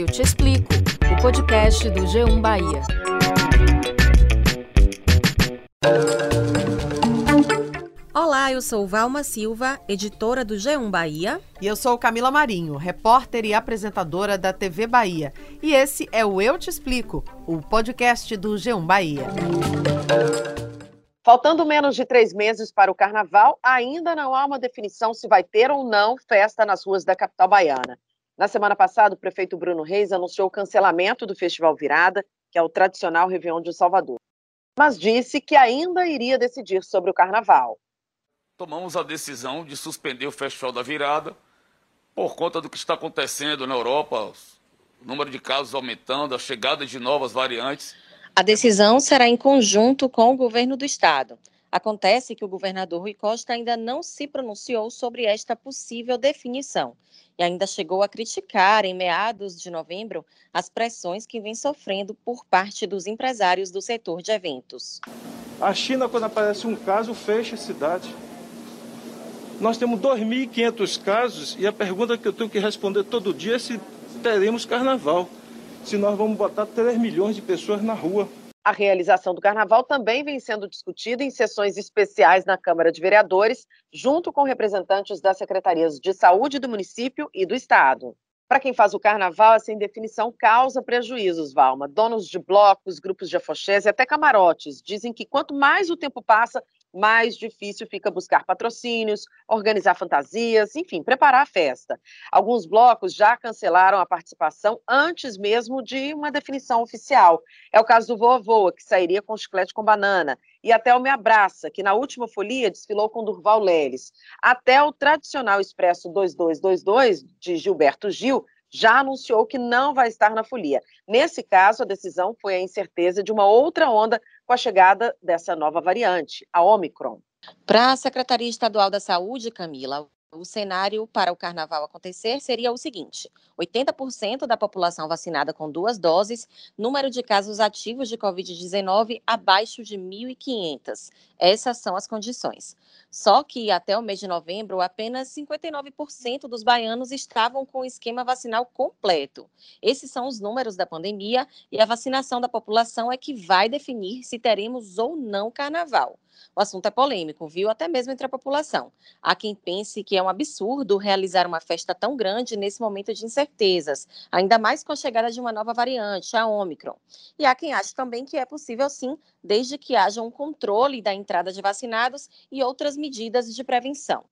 Eu Te Explico, o podcast do G1 Bahia. Olá, eu sou Valma Silva, editora do G1 Bahia. E eu sou Camila Marinho, repórter e apresentadora da TV Bahia. E esse é o Eu Te Explico, o podcast do G1 Bahia. Faltando menos de três meses para o carnaval, ainda não há uma definição se vai ter ou não festa nas ruas da capital baiana. Na semana passada, o prefeito Bruno Reis anunciou o cancelamento do Festival Virada, que é o tradicional Réveillon de Salvador, mas disse que ainda iria decidir sobre o carnaval. Tomamos a decisão de suspender o Festival da Virada por conta do que está acontecendo na Europa, o número de casos aumentando, a chegada de novas variantes. A decisão será em conjunto com o governo do estado. Acontece que o governador Rui Costa ainda não se pronunciou sobre esta possível definição e ainda chegou a criticar, em meados de novembro, as pressões que vem sofrendo por parte dos empresários do setor de eventos. A China, quando aparece um caso, fecha a cidade. Nós temos 2.500 casos e a pergunta que eu tenho que responder todo dia é se teremos carnaval, se nós vamos botar 3 milhões de pessoas na rua. A realização do carnaval também vem sendo discutida em sessões especiais na Câmara de Vereadores, junto com representantes das secretarias de saúde do município e do estado. Para quem faz o carnaval, essa indefinição causa prejuízos, Valma. Donos de blocos, grupos de afoxés e até camarotes dizem que quanto mais o tempo passa, mais difícil fica buscar patrocínios, organizar fantasias, enfim, preparar a festa. Alguns blocos já cancelaram a participação antes mesmo de uma definição oficial. É o caso do Voa Voa, que sairia com chiclete com banana, e até o Me Abraça, que na última folia desfilou com Durval Leles. Até o tradicional Expresso 2222 de Gilberto Gil já anunciou que não vai estar na folia. Nesse caso, a decisão foi a incerteza de uma outra onda com a chegada dessa nova variante, a Omicron. Para a Secretaria Estadual da Saúde, Camila, o cenário para o carnaval acontecer seria o seguinte: 80% da população vacinada com duas doses, número de casos ativos de Covid-19 abaixo de 1.500. Essas são as condições. Só que até o mês de novembro, apenas 59% dos baianos estavam com o esquema vacinal completo. Esses são os números da pandemia e a vacinação da população é que vai definir se teremos ou não carnaval. O assunto é polêmico, viu? Até mesmo entre a população. Há quem pense que é um absurdo realizar uma festa tão grande nesse momento de incertezas, ainda mais com a chegada de uma nova variante, a Omicron. E há quem ache também que é possível sim, desde que haja um controle da entrada de vacinados e outras medidas de prevenção.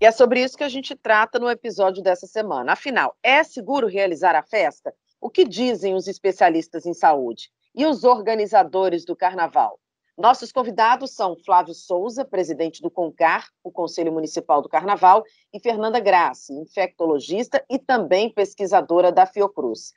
E é sobre isso que a gente trata no episódio dessa semana. Afinal, é seguro realizar a festa? O que dizem os especialistas em saúde? E os organizadores do carnaval? Nossos convidados são Flávio Souza, presidente do CONCAR, o Conselho Municipal do Carnaval, e Fernanda Grassi, infectologista e também pesquisadora da Fiocruz.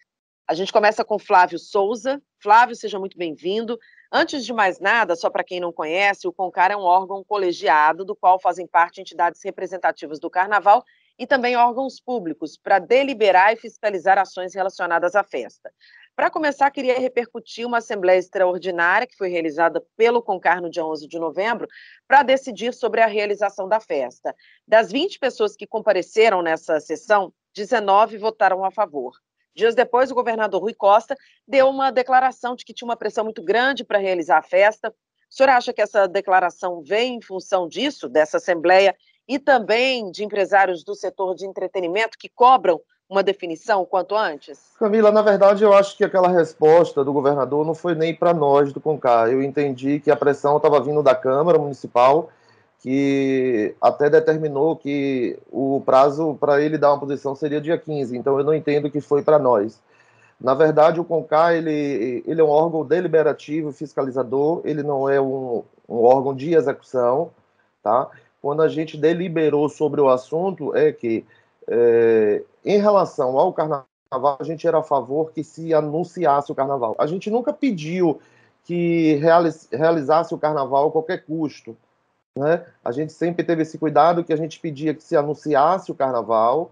A gente começa com Flávio Souza. Flávio, seja muito bem-vindo. Antes de mais nada, só para quem não conhece, o CONCAR é um órgão colegiado do qual fazem parte entidades representativas do Carnaval e também órgãos públicos para deliberar e fiscalizar ações relacionadas à festa. Para começar, queria repercutir uma assembleia extraordinária que foi realizada pelo CONCAR no dia 11 de novembro para decidir sobre a realização da festa. Das 20 pessoas que compareceram nessa sessão, 19 votaram a favor. Dias depois, o governador Rui Costa deu uma declaração de que tinha uma pressão muito grande para realizar a festa. O senhor acha que essa declaração vem em função disso, dessa assembleia, e também de empresários do setor de entretenimento que cobram uma definição quanto antes? Camila, na verdade, eu acho que aquela resposta do governador não foi nem para nós do CONCAR. Eu entendi que a pressão estava vindo da Câmara Municipal, que até determinou que o prazo para ele dar uma posição seria dia 15. Então, eu não entendo que foi para nós. Na verdade, o CONCAR ele, ele é um órgão deliberativo, fiscalizador, ele não é um, um órgão de execução. Tá? Quando a gente deliberou sobre o assunto, é que é, em relação ao carnaval, a gente era a favor que se anunciasse o carnaval. A gente nunca pediu que realizasse o carnaval a qualquer custo. Né? A gente sempre teve esse cuidado que a gente pedia que se anunciasse o carnaval,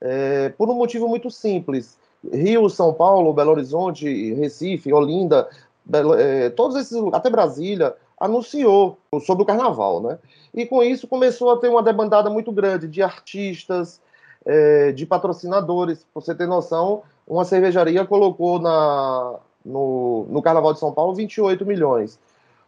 é, por um motivo muito simples. Rio, São Paulo, Belo Horizonte, Recife, Olinda, Belo, é, todos esses até Brasília, anunciou sobre o carnaval, né? E com isso começou a ter uma demandada muito grande de artistas, é, de patrocinadores. Para você ter noção, uma cervejaria colocou na, no, no Carnaval de São Paulo 28 milhões.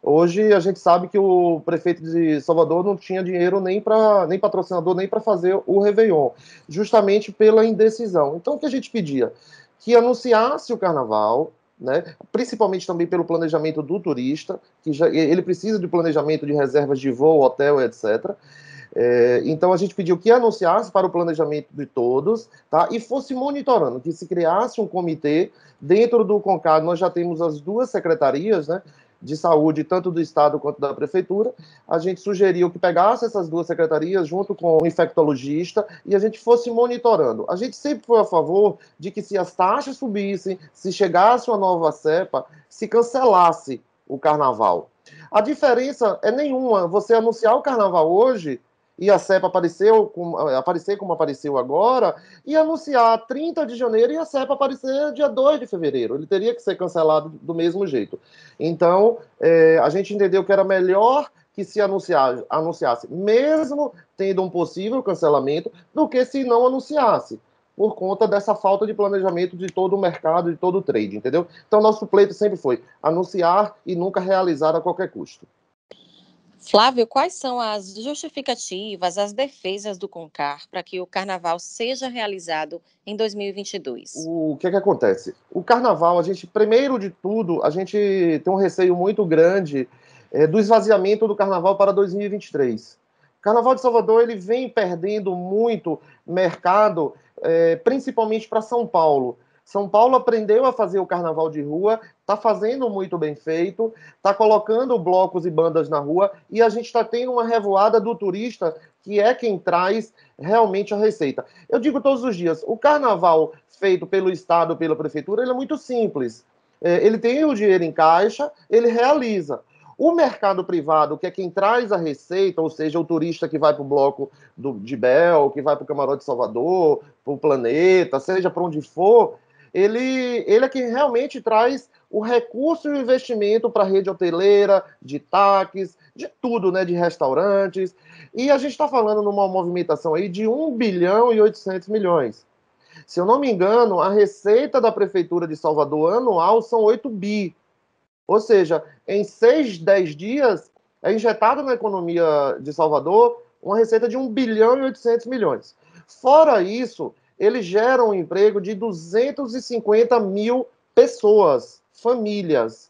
Hoje a gente sabe que o prefeito de Salvador não tinha dinheiro nem para nem patrocinador nem para fazer o Réveillon, justamente pela indecisão. Então o que a gente pedia? Que anunciasse o carnaval, né? principalmente também pelo planejamento do turista, que já, ele precisa de planejamento de reservas de voo, hotel, etc. É, então a gente pediu que anunciasse para o planejamento de todos, tá? E fosse monitorando, que se criasse um comitê dentro do CONCAD. Nós já temos as duas secretarias, né? de saúde, tanto do Estado quanto da Prefeitura, a gente sugeriu que pegasse essas duas secretarias junto com o infectologista e a gente fosse monitorando. A gente sempre foi a favor de que se as taxas subissem, se chegasse uma nova cepa, se cancelasse o carnaval. A diferença é nenhuma. Você anunciar o carnaval hoje e a CEPA apareceu aparecer como apareceu agora, e anunciar 30 de janeiro e a CEPA aparecer dia 2 de fevereiro. Ele teria que ser cancelado do mesmo jeito. Então, é, a gente entendeu que era melhor que se anunciar, anunciasse, mesmo tendo um possível cancelamento, do que se não anunciasse, por conta dessa falta de planejamento de todo o mercado, de todo o trade, entendeu? Então, nosso pleito sempre foi anunciar e nunca realizar a qualquer custo. Flávio, quais são as justificativas, as defesas do CONCAR para que o carnaval seja realizado em 2022? O que é que acontece? O carnaval, a gente, primeiro de tudo, a gente tem um receio muito grande é, do esvaziamento do carnaval para 2023. O carnaval de Salvador ele vem perdendo muito mercado, é, principalmente para São Paulo. São Paulo aprendeu a fazer o carnaval de rua, está fazendo muito bem feito, está colocando blocos e bandas na rua e a gente está tendo uma revoada do turista que é quem traz realmente a receita. Eu digo todos os dias, o carnaval feito pelo Estado, pela Prefeitura, é muito simples. É, ele tem o dinheiro em caixa, ele realiza. O mercado privado, que é quem traz a receita, ou seja, o turista que vai para o bloco do, de Bel, que vai para o Camarote Salvador, para o Planeta, seja para onde for, ele, ele é quem realmente traz o recurso e o investimento para a rede hoteleira, de taques, de tudo, né, de restaurantes. E a gente está falando numa movimentação aí de 1 bilhão e 800 milhões. Se eu não me engano, a receita da Prefeitura de Salvador anual são 8 bi. Ou seja, em 6, 10 dias, é injetado na economia de Salvador uma receita de 1 bilhão e 800 milhões. Fora isso, ele gera um emprego de 250 mil pessoas, famílias.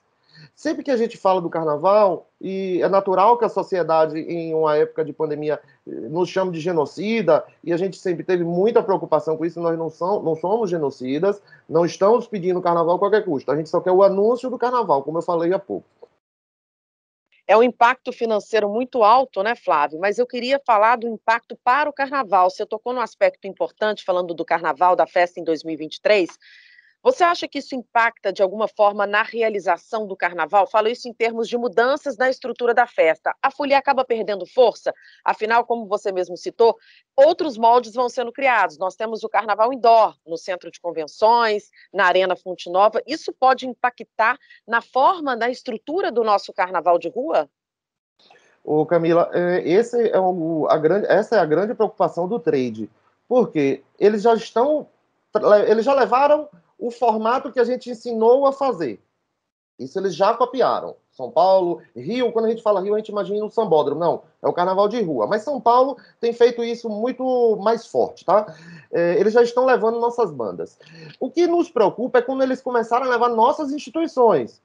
Sempre que a gente fala do carnaval, e é natural que a sociedade, em uma época de pandemia, nos chame de genocida, e a gente sempre teve muita preocupação com isso, nós não, são, não somos genocidas, não estamos pedindo carnaval a qualquer custo, a gente só quer o anúncio do carnaval, como eu falei há pouco é um impacto financeiro muito alto, né, Flávio? Mas eu queria falar do impacto para o carnaval. Você tocou num aspecto importante, falando do carnaval, da festa em 2023. Você acha que isso impacta de alguma forma na realização do carnaval? Falo isso em termos de mudanças na estrutura da festa. A folia acaba perdendo força, afinal, como você mesmo citou, outros moldes vão sendo criados. Nós temos o carnaval indoor, no centro de convenções, na Arena Fonte Nova. Isso pode impactar na forma, na estrutura do nosso carnaval de rua? Ô Camila, é, esse é o, a grande, essa é a grande preocupação do trade, porque eles já estão, eles já levaram o formato que a gente ensinou a fazer. Isso eles já copiaram. São Paulo, Rio, quando a gente fala Rio, a gente imagina o sambódromo. Não, é o carnaval de rua. Mas São Paulo tem feito isso muito mais forte, tá? É, eles já estão levando nossas bandas. O que nos preocupa é quando eles começaram a levar nossas instituições.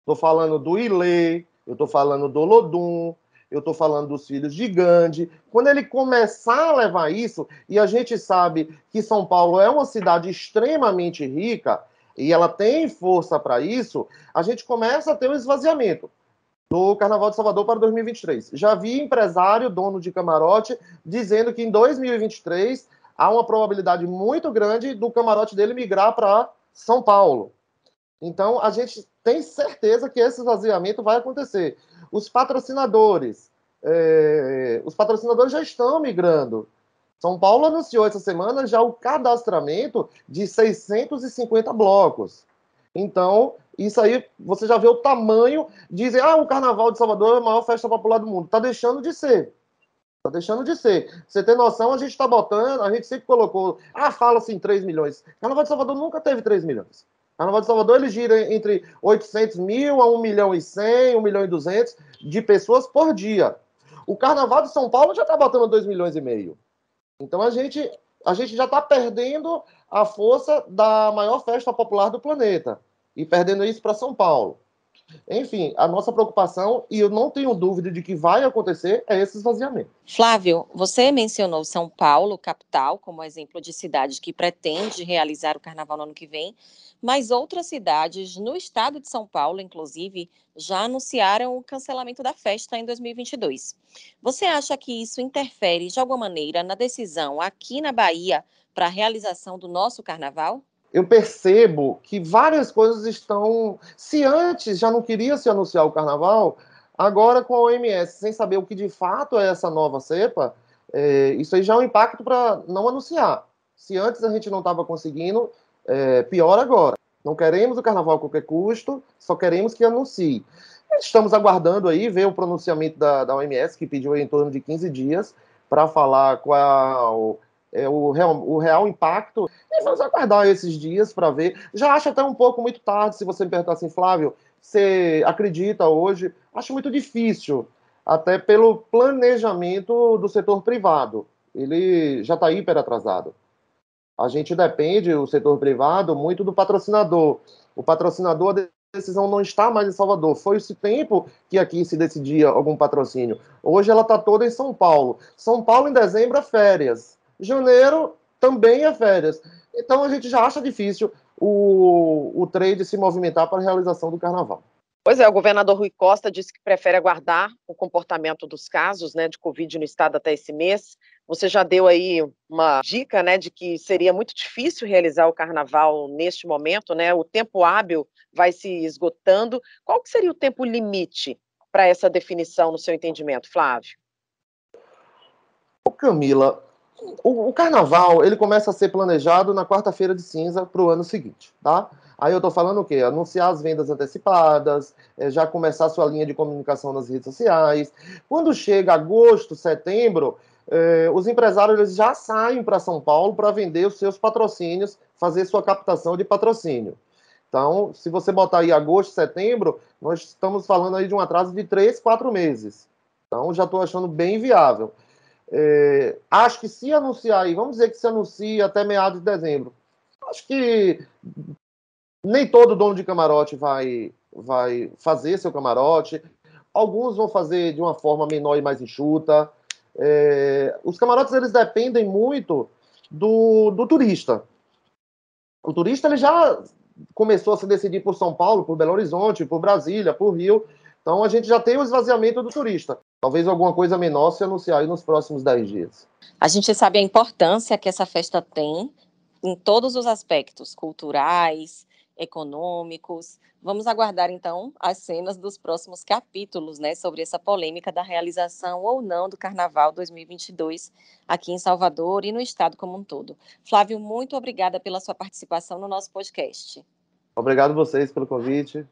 Estou falando do Ilê, eu estou falando do Lodum, eu estou falando dos filhos de Gandhi. Quando ele começar a levar isso, e a gente sabe que São Paulo é uma cidade extremamente rica, e ela tem força para isso, a gente começa a ter um esvaziamento do Carnaval de Salvador para 2023. Já vi empresário, dono de camarote, dizendo que em 2023 há uma probabilidade muito grande do camarote dele migrar para São Paulo. Então, a gente tem certeza que esse esvaziamento vai acontecer. Os patrocinadores, é, os patrocinadores já estão migrando. São Paulo anunciou essa semana já o cadastramento de 650 blocos. Então, isso aí, você já vê o tamanho. Dizem, ah, o Carnaval de Salvador é a maior festa popular do mundo. Está deixando de ser. Está deixando de ser. Você tem noção, a gente está botando, a gente sempre colocou, ah, fala-se em 3 milhões. Carnaval de Salvador nunca teve 3 milhões. Carnaval de Salvador ele gira entre 800 mil a 1 milhão e 100, 1 milhão e 200 de pessoas por dia. O Carnaval de São Paulo já está botando 2 milhões e meio. Então a gente, a gente já está perdendo a força da maior festa popular do planeta e perdendo isso para São Paulo. Enfim, a nossa preocupação, e eu não tenho dúvida de que vai acontecer, é esse esvaziamento. Flávio, você mencionou São Paulo, capital, como exemplo de cidade que pretende realizar o carnaval no ano que vem, mas outras cidades no estado de São Paulo, inclusive, já anunciaram o cancelamento da festa em 2022. Você acha que isso interfere de alguma maneira na decisão aqui na Bahia para a realização do nosso carnaval? Eu percebo que várias coisas estão. Se antes já não queria se anunciar o carnaval, agora com a OMS, sem saber o que de fato é essa nova cepa, é, isso aí já é um impacto para não anunciar. Se antes a gente não estava conseguindo, é, pior agora. Não queremos o carnaval a qualquer custo, só queremos que anuncie. Estamos aguardando aí ver o pronunciamento da, da OMS, que pediu em torno de 15 dias, para falar qual é, o, real, o real impacto. E vamos aguardar esses dias para ver. Já acho até um pouco muito tarde, se você me perguntar assim, Flávio, você acredita hoje? Acho muito difícil, até pelo planejamento do setor privado. Ele já está hiper atrasado. A gente depende, o setor privado, muito do patrocinador. O patrocinador, a decisão não está mais em Salvador. Foi esse tempo que aqui se decidia algum patrocínio. Hoje ela está toda em São Paulo. São Paulo, em dezembro, é férias janeiro também é férias. Então a gente já acha difícil o, o trade se movimentar para a realização do carnaval. Pois é, o governador Rui Costa disse que prefere aguardar o comportamento dos casos né, de Covid no estado até esse mês. Você já deu aí uma dica né, de que seria muito difícil realizar o carnaval neste momento, né? O tempo hábil vai se esgotando. Qual que seria o tempo limite para essa definição, no seu entendimento, Flávio? Ô Camila, o, o, carnaval ele começa a ser planejado na quarta-feira de cinza para o ano seguinte, tá? Aí eu estou falando o quê? Anunciar as vendas antecipadas, é, já começar sua linha de comunicação nas redes sociais. Quando chega agosto, setembro, é, os empresários eles já saem para São Paulo para vender os seus patrocínios, fazer sua captação de patrocínio. Então, se você botar aí agosto, setembro, nós estamos falando aí de um atraso de três, quatro meses. Então, já estou achando bem viável. É, acho que se anunciar aí, vamos dizer que se anuncia até meados de dezembro. Acho que nem todo dono de camarote vai, vai fazer seu camarote. Alguns vão fazer de uma forma menor e mais enxuta. É, os camarotes eles dependem muito do, do turista. O turista ele já começou a se decidir por São Paulo, por Belo Horizonte, por Brasília, por Rio. Então a gente já tem o esvaziamento do turista. Talvez alguma coisa menor se anunciar aí nos próximos 10 dias. A gente sabe a importância que essa festa tem em todos os aspectos culturais, econômicos. Vamos aguardar então as cenas dos próximos capítulos, né, sobre essa polêmica da realização ou não do Carnaval 2022 aqui em Salvador e no estado como um todo. Flávio, muito obrigada pela sua participação no nosso podcast. Obrigado vocês pelo convite.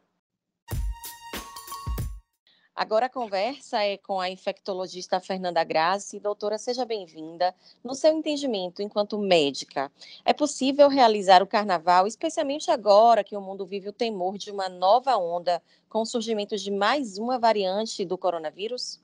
Agora a conversa é com a infectologista Fernanda Grazi. Doutora, seja bem-vinda. No seu entendimento, enquanto médica, é possível realizar o carnaval, especialmente agora que o mundo vive o temor de uma nova onda com o surgimento de mais uma variante do coronavírus?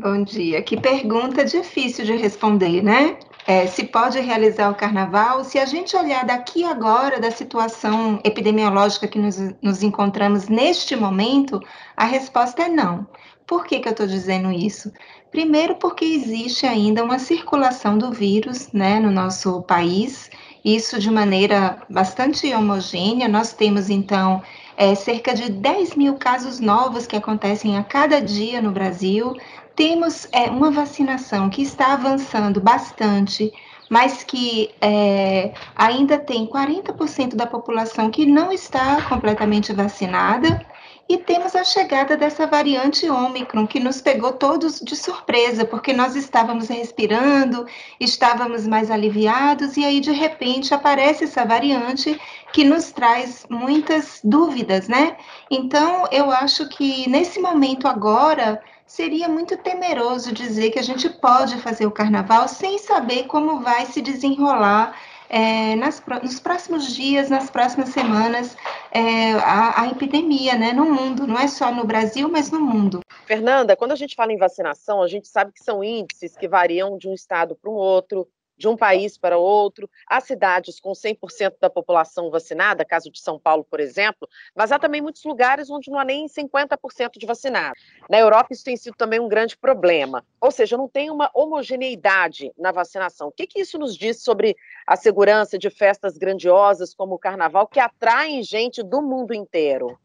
Bom dia. Que pergunta difícil de responder, né? É, se pode realizar o carnaval? Se a gente olhar daqui agora da situação epidemiológica que nos, nos encontramos neste momento, a resposta é não. Por que, que eu estou dizendo isso? Primeiro, porque existe ainda uma circulação do vírus né, no nosso país, isso de maneira bastante homogênea. Nós temos, então, é, cerca de 10 mil casos novos que acontecem a cada dia no Brasil temos é, uma vacinação que está avançando bastante, mas que é, ainda tem 40% da população que não está completamente vacinada. E temos a chegada dessa variante Ômicron, que nos pegou todos de surpresa, porque nós estávamos respirando, estávamos mais aliviados, e aí, de repente, aparece essa variante que nos traz muitas dúvidas, né? Então, eu acho que nesse momento agora, seria muito temeroso dizer que a gente pode fazer o carnaval sem saber como vai se desenrolar é, nas, nos próximos dias, nas próximas semanas, é, a, a, epidemia né, no mundo, não é só no Brasil, mas no mundo. Fernanda, quando a gente fala em vacinação, a gente sabe que são índices que variam de um estado para o outro, de um país para outro. Há cidades com 100% da população vacinada, caso de São Paulo, por exemplo, mas há também muitos lugares onde não há nem 50% de vacinados. Na Europa, isso tem sido também um grande problema. Ou seja, não tem uma homogeneidade na vacinação. O que, que isso nos diz sobre a segurança de festas grandiosas como o Carnaval, que atraem gente do mundo inteiro?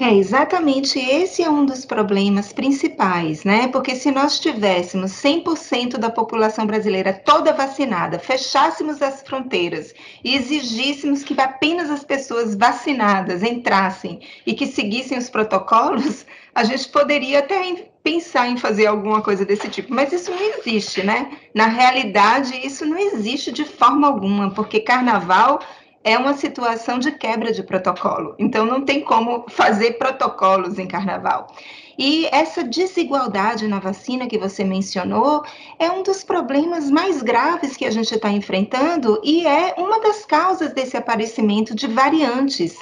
É, exatamente esse é um dos problemas principais, né? Porque se nós tivéssemos 100% da população brasileira toda vacinada, fechássemos as fronteiras e exigíssemos que apenas as pessoas vacinadas entrassem e que seguissem os protocolos, a gente poderia até pensar em fazer alguma coisa desse tipo, mas isso não existe, né? Na realidade, isso não existe de forma alguma, porque carnaval é uma situação de quebra de protocolo. Então, não tem como fazer protocolos em carnaval. E essa desigualdade na vacina que você mencionou é um dos problemas mais graves que a gente está enfrentando e é uma das causas desse aparecimento de variantes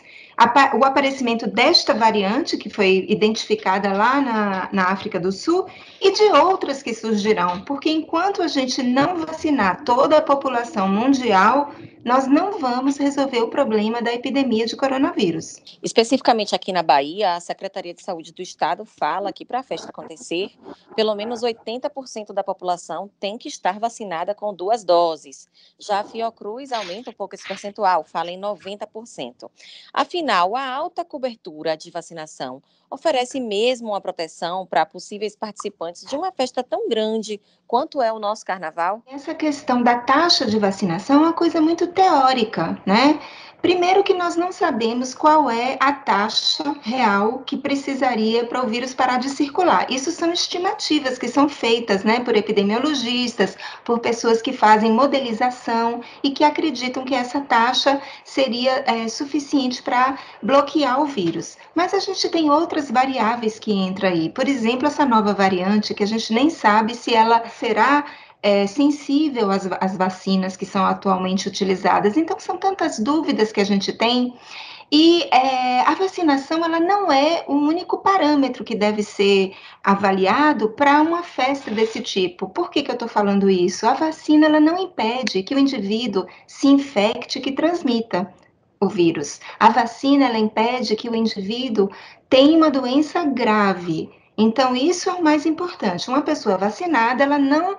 o aparecimento desta variante, que foi identificada lá na, na África do Sul, e de outras que surgirão, porque enquanto a gente não vacinar toda a população mundial, nós não vamos resolver o problema da epidemia de coronavírus. Especificamente aqui na Bahia, a Secretaria de Saúde do Estado fala que para a festa acontecer, pelo menos 80% da população tem que estar vacinada com duas doses. Já a Fiocruz aumenta um pouco esse percentual, fala em 90%. Afinal, a alta cobertura de vacinação oferece mesmo uma proteção para possíveis participantes de uma festa tão grande quanto é o nosso carnaval? Essa questão da taxa de vacinação é uma coisa muito teórica, né? Primeiro que nós não sabemos qual é a taxa real que precisaria para o vírus parar de circular. Isso são estimativas que são feitas né, por epidemiologistas, por pessoas que fazem modelização e que acreditam que essa taxa seria é, suficiente para bloquear o vírus. Mas a gente tem outras variáveis que entram aí. Por exemplo, essa nova variante, que a gente nem sabe se ela será é, sensível às, às vacinas que são atualmente utilizadas. Então, são tantas dúvidas que a gente tem. E é, a vacinação ela não é o único parâmetro que deve ser avaliado para uma festa desse tipo. Por que, que eu estou falando isso? A vacina ela não impede que o indivíduo se infecte, que transmita o vírus. A vacina ela impede que o indivíduo tenha uma doença grave. Então isso é o mais importante. Uma pessoa vacinada ela não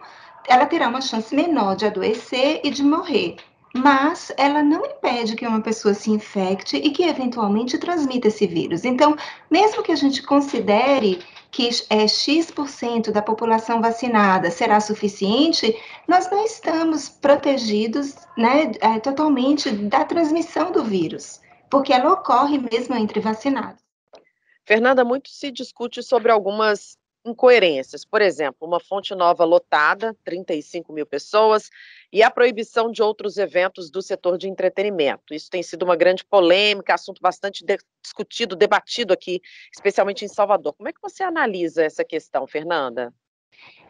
ela terá uma chance menor de adoecer e de morrer. Mas ela não impede que uma pessoa se infecte e que eventualmente transmita esse vírus. Então, mesmo que a gente considere que é, X% da população vacinada será suficiente, nós não estamos protegidos né, é, totalmente da transmissão do vírus, porque ela ocorre mesmo entre vacinados. Fernanda, muito se discute sobre algumas incoerências. Por exemplo, uma fonte nova lotada, 35 mil pessoas, e a proibição de outros eventos do setor de entretenimento. Isso tem sido uma grande polêmica, assunto bastante de discutido, debatido aqui, especialmente em Salvador. Como é que você analisa essa questão, Fernanda?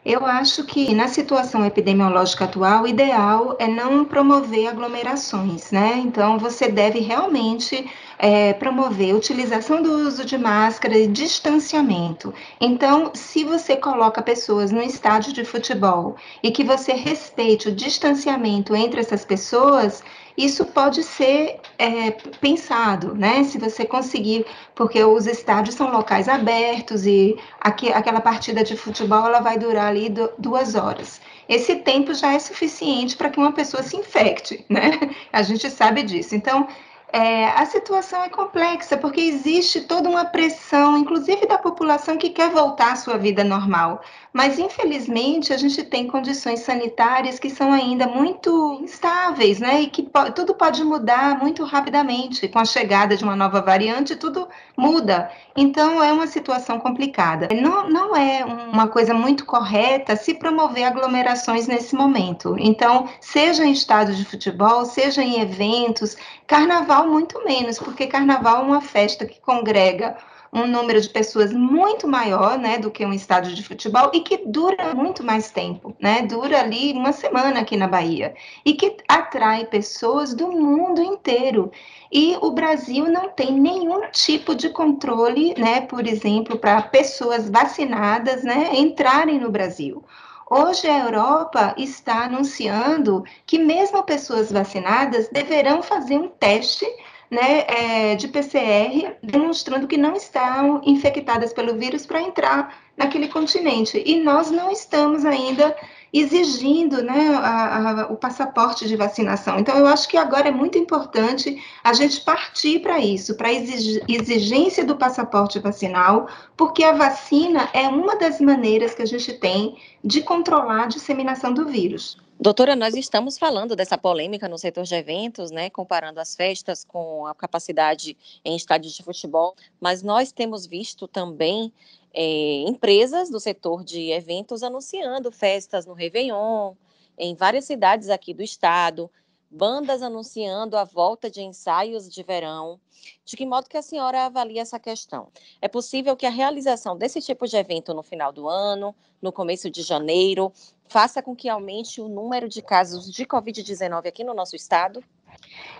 Eu acho que na situação epidemiológica atual, o ideal é não promover aglomerações, né? Então, você deve realmente é, promover utilização do uso de máscara e distanciamento. Então, se você coloca pessoas no estádio de futebol e que você respeite o distanciamento entre essas pessoas, isso pode ser é, pensado, né? Se você conseguir, porque os estádios são locais abertos e aqui, aquela partida de futebol ela vai durar ali duas horas. Esse tempo já é suficiente para que uma pessoa se infecte, né? A gente sabe disso. Então, é, a situação é complexa, porque existe toda uma pressão, inclusive da população que quer voltar à sua vida normal. Mas, infelizmente, a gente tem condições sanitárias que são ainda muito instáveis, né? E que po tudo pode mudar muito rapidamente. Com a chegada de uma nova variante, tudo muda. Então, é uma situação complicada. Não, não é uma coisa muito correta se promover aglomerações nesse momento. Então, seja em estádios de futebol, seja em eventos, carnaval muito menos, porque carnaval é uma festa que congrega um número de pessoas muito maior, né, do que um estádio de futebol e que dura muito mais tempo, né? Dura ali uma semana aqui na Bahia e que atrai pessoas do mundo inteiro. E o Brasil não tem nenhum tipo de controle, né, por exemplo, para pessoas vacinadas, né, entrarem no Brasil. Hoje a Europa está anunciando que mesmo pessoas vacinadas deverão fazer um teste né, é, de PCR, demonstrando que não estão infectadas pelo vírus para entrar naquele continente. E nós não estamos ainda exigindo né, a, a, o passaporte de vacinação. Então, eu acho que agora é muito importante a gente partir para isso, para a exigência do passaporte vacinal, porque a vacina é uma das maneiras que a gente tem de controlar a disseminação do vírus. Doutora, nós estamos falando dessa polêmica no setor de eventos, né, comparando as festas com a capacidade em estádios de futebol, mas nós temos visto também é, empresas do setor de eventos anunciando festas no Réveillon, em várias cidades aqui do estado, bandas anunciando a volta de ensaios de verão. De que modo que a senhora avalia essa questão? É possível que a realização desse tipo de evento no final do ano, no começo de janeiro, faça com que aumente o número de casos de Covid-19 aqui no nosso estado?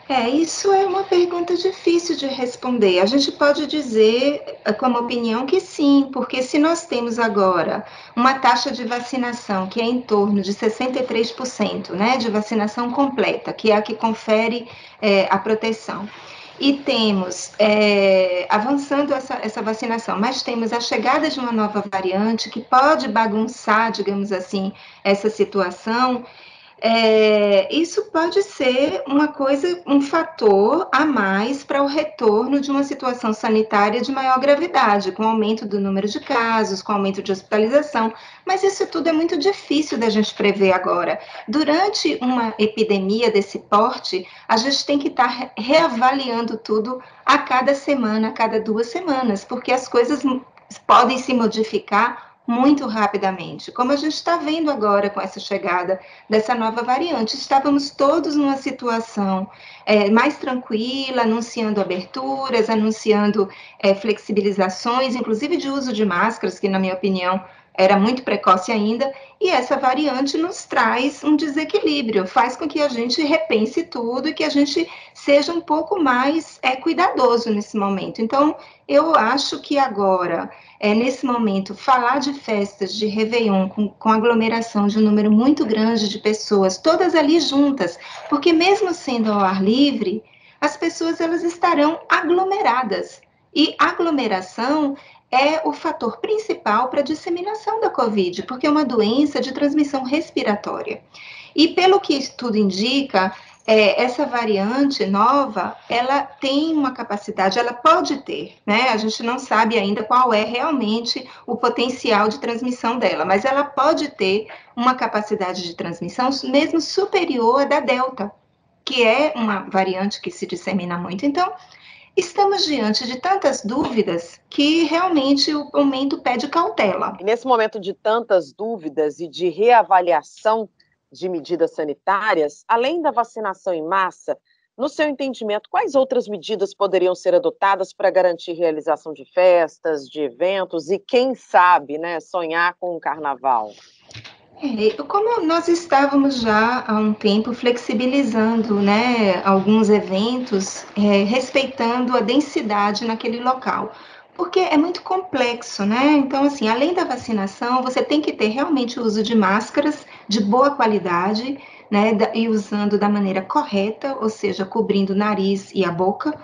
É, isso é uma pergunta difícil de responder. A gente pode dizer, eh, como opinião, que sim, porque se nós temos agora uma taxa de vacinação que é em torno de 63%, né, de vacinação completa, que é a que confere é, a proteção, e temos, é, avançando essa, essa vacinação, mas temos a chegada de uma nova variante que pode bagunçar, digamos assim, essa situação é, isso pode ser uma coisa, um fator a mais para o retorno de uma situação sanitária de maior gravidade, com aumento do número de casos, com aumento de hospitalização, mas isso tudo é muito difícil da gente prever agora. Durante uma epidemia desse porte, a gente tem que estar tá reavaliando tudo a cada semana, a cada duas semanas, porque as coisas podem se modificar muito rapidamente, como a gente está vendo agora com essa chegada dessa nova variante. Estávamos todos numa situação é, mais tranquila, anunciando aberturas, anunciando é, flexibilizações, inclusive de uso de máscaras, que, na minha opinião, era muito precoce ainda, e essa variante nos traz um desequilíbrio, faz com que a gente repense tudo e que a gente seja um pouco mais é, cuidadoso nesse momento. Então, eu acho que agora, é, nesse momento, falar de festas de Réveillon com, com aglomeração de um número muito grande de pessoas, todas ali juntas, porque mesmo sendo ao ar livre, as pessoas elas estarão aglomeradas. E aglomeração é o fator principal para a disseminação da Covid, porque é uma doença de transmissão respiratória. E pelo que tudo indica, é, essa variante nova, ela tem uma capacidade, ela pode ter, né? A gente não sabe ainda qual é realmente o potencial de transmissão dela, mas ela pode ter uma capacidade de transmissão mesmo superior à da Delta, que é uma variante que se dissemina muito. Então, estamos diante de tantas dúvidas que realmente o momento pede cautela. Nesse momento de tantas dúvidas e de reavaliação de medidas sanitárias, além da vacinação em massa, no seu entendimento, quais outras medidas poderiam ser adotadas para garantir realização de festas, de eventos e, quem sabe, né, sonhar com um carnaval? É, como nós estávamos já há um tempo flexibilizando né, alguns eventos, é, respeitando a densidade naquele local, porque é muito complexo, né? Então, assim, além da vacinação, você tem que ter realmente o uso de máscaras de boa qualidade, né, e usando da maneira correta, ou seja, cobrindo o nariz e a boca.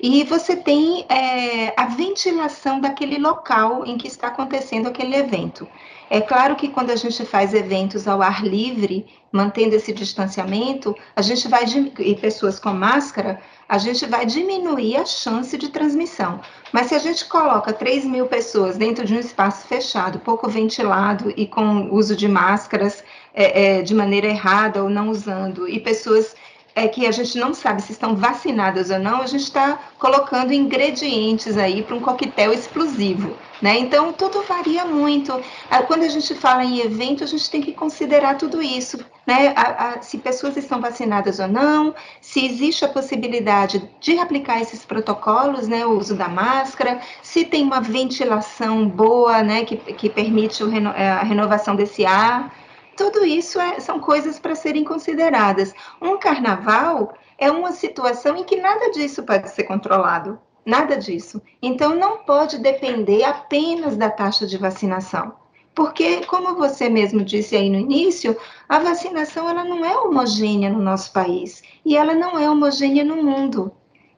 E você tem é, a ventilação daquele local em que está acontecendo aquele evento. É claro que quando a gente faz eventos ao ar livre, mantendo esse distanciamento, a gente vai, e pessoas com máscara, a gente vai diminuir a chance de transmissão. Mas se a gente coloca 3 mil pessoas dentro de um espaço fechado, pouco ventilado e com uso de máscaras é, é, de maneira errada ou não usando, e pessoas é, que a gente não sabe se estão vacinadas ou não, a gente está colocando ingredientes aí para um coquetel explosivo. Né? Então, tudo varia muito. Ah, quando a gente fala em evento, a gente tem que considerar tudo isso. Né? A, a, se pessoas estão vacinadas ou não, se existe a possibilidade de aplicar esses protocolos, né? o uso da máscara, se tem uma ventilação boa né? que, que permite reno, a renovação desse ar. Tudo isso é, são coisas para serem consideradas. Um carnaval é uma situação em que nada disso pode ser controlado. Nada disso. Então, não pode depender apenas da taxa de vacinação. Porque, como você mesmo disse aí no início, a vacinação ela não é homogênea no nosso país e ela não é homogênea no mundo.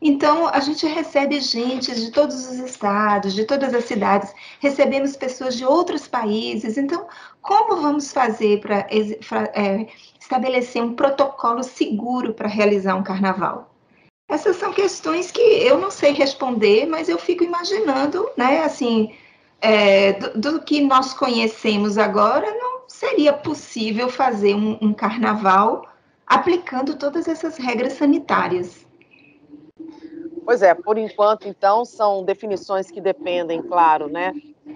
Então, a gente recebe gente de todos os estados, de todas as cidades, recebemos pessoas de outros países. Então, como vamos fazer para é, estabelecer um protocolo seguro para realizar um carnaval? Essas são questões que eu não sei responder, mas eu fico imaginando, né, assim, é, do, do, que nós conhecemos agora, não seria possível fazer um, um carnaval aplicando todas essas regras sanitárias. Pois é, por enquanto, então, são definições que dependem, claro, né,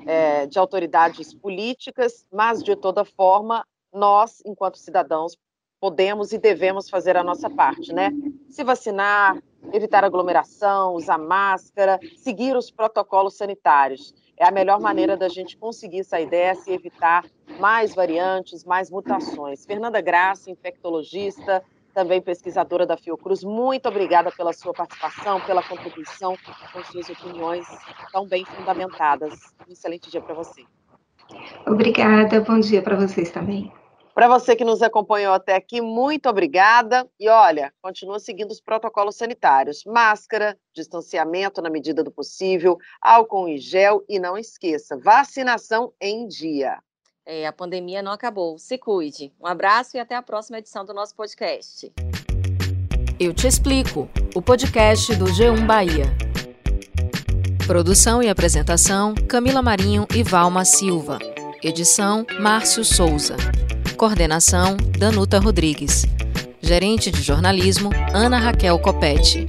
é, de autoridades políticas, mas, de toda forma, nós, enquanto cidadãos, podemos e devemos fazer a nossa parte, né? Se vacinar, evitar aglomeração, usar máscara, seguir os protocolos sanitários. É a melhor maneira da gente conseguir sair dessa e evitar mais variantes, mais mutações. Fernanda Graça, infectologista, também pesquisadora da Fiocruz, muito obrigada pela sua participação, pela contribuição, com suas opiniões tão bem fundamentadas. Um excelente dia para você. Obrigada, bom dia para vocês também. Para você que nos acompanhou até aqui, muito obrigada. E olha, continua seguindo os protocolos sanitários: máscara, distanciamento na medida do possível, álcool em gel e não esqueça, vacinação em dia. É, a pandemia não acabou. Se cuide. Um abraço e até a próxima edição do nosso podcast. Eu te explico. O podcast do G1 Bahia. Produção e apresentação: Camila Marinho e Valma Silva. Edição: Márcio Souza. Coordenação: Danuta Rodrigues. Gerente de jornalismo: Ana Raquel Copete.